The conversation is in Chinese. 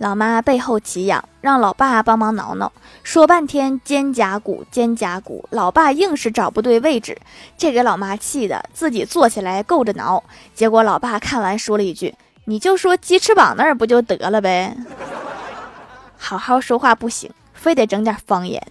老妈背后起痒，让老爸帮忙挠挠，说半天肩胛骨，肩胛骨，老爸硬是找不对位置，这给老妈气的自己坐起来够着挠。结果老爸看完说了一句：“你就说鸡翅膀那儿不就得了呗。”好好说话不行，非得整点方言。